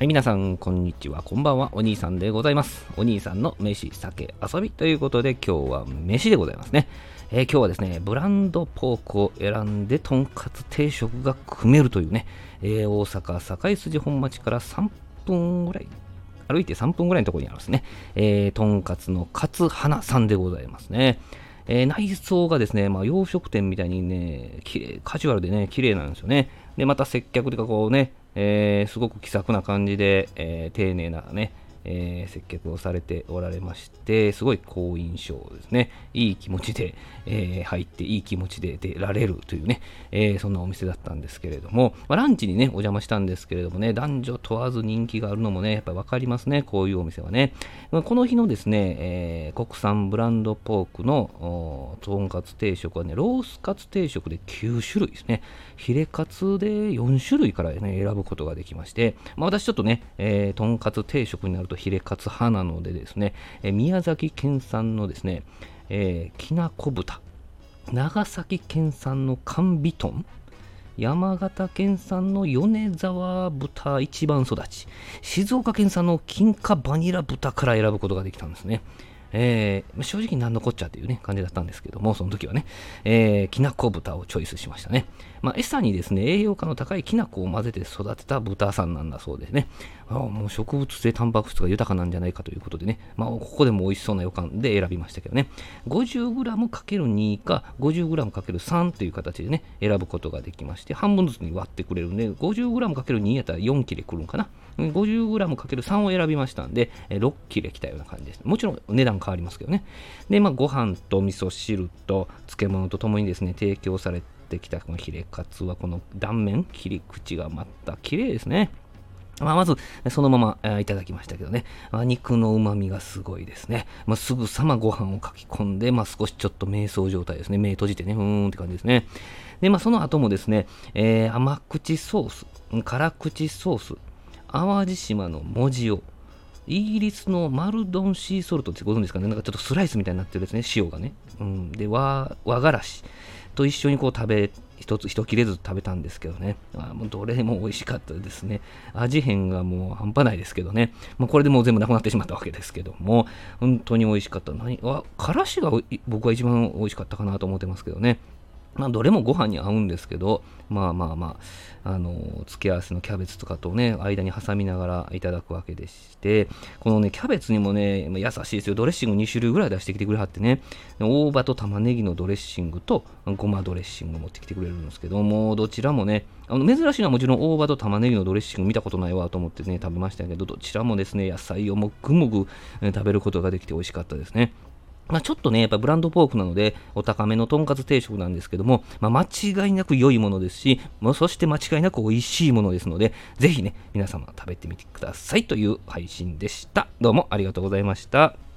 はい、皆さん、こんにちは。こんばんは。お兄さんでございます。お兄さんの飯、酒、遊びということで、今日は飯でございますね。えー、今日はですね、ブランドポークを選んで、とんかつ定食が組めるというね、えー、大阪堺筋本町から3分ぐらい、歩いて3分ぐらいのところにありますね。えー、とんかつの勝花さんでございますね。えー、内装がですね、まあ、洋食店みたいにね、綺麗カジュアルでね、綺麗なんですよね。で、また接客とかこうね、えー、すごく気さくな感じで、えー、丁寧なね、えー、接客をされておられまして、すごい好印象ですね。いい気持ちで、えー、入って、いい気持ちで出られるというね、えー、そんなお店だったんですけれども、まあ、ランチにね、お邪魔したんですけれどもね、男女問わず人気があるのもね、やっぱり分かりますね、こういうお店はね。まあ、この日のですね、え国産ブランドポークのとんかつ定食はね、ロースカツ定食で9種類ですね。ヒレカツで4種類からね、選ぶことができまして、まあ、私ちょっとね、えー、とんかつ定食になるとヒレカツ派なのでですね、え宮崎県産のですね、えー、きなこ豚、長崎県産の甘ビトン、山形県産の米沢豚一番育ち、静岡県産の金華バニラ豚から選ぶことができたんですね。えー、正直何のこっちゃっていうね、感じだったんですけども、その時はね、えー、きなこ豚をチョイスしましたね。まあ、餌にですね、栄養価の高いきな粉を混ぜて育てた豚さんなんだそうですね。あもう植物性タンパク質が豊かなんじゃないかということでね、まあ、ここでも美味しそうな予感で選びましたけどね、50g×2 か 50g×3 という形でね、選ぶことができまして、半分ずつに割ってくれるんで、50g×2 やったら4切れくるんかな。50g×3 を選びましたんで、6切れきたような感じです。もちろん値段変わりますけどね。で、まあ、ご飯と味噌汁と漬物とともにですね、提供されてきたこのヒレカツは、この断面、切り口がまた綺麗ですね。まあ、まず、そのまま、えいただきましたけどね、まあ、肉の旨味がすごいですね。まあ、すぐさまご飯をかき込んで、まあ、少しちょっと瞑想状態ですね。目閉じてね、うーんって感じですね。で、まあ、その後もですね、えー、甘口ソース、辛口ソース、淡路島の文字を、イギリスのマルドンシーソルトってご存知ですかね？なんかちょっとスライスみたいになってるですね、塩がね。うん、で、和、和がらしと一緒にこう食べ、一つ一切れず食べたんですけどね。あもうどれも美味しかったですね。味変がもう半端ないですけどね。まあ、これでもう全部なくなってしまったわけですけども、本当に美味しかった。何わからしが僕は一番美味しかったかなと思ってますけどね。まあ、どれもご飯に合うんですけど、まあまあまあ、あの、付け合わせのキャベツとかとね、間に挟みながらいただくわけでして、このね、キャベツにもね、優しいですよ。ドレッシング2種類ぐらい出してきてくれはってね、大葉と玉ねぎのドレッシングと、ごまドレッシング持ってきてくれるんですけども、どちらもね、あの珍しいのはもちろん大葉と玉ねぎのドレッシング見たことないわと思ってね、食べましたけど、どちらもですね、野菜をもぐもぐ食べることができて美味しかったですね。まあ、ちょっとね、やっぱブランドポークなので、お高めのとんかつ定食なんですけども、まあ、間違いなく良いものですし、もうそして間違いなく美味しいものですので、ぜひね、皆様食べてみてくださいという配信でした。どうもありがとうございました。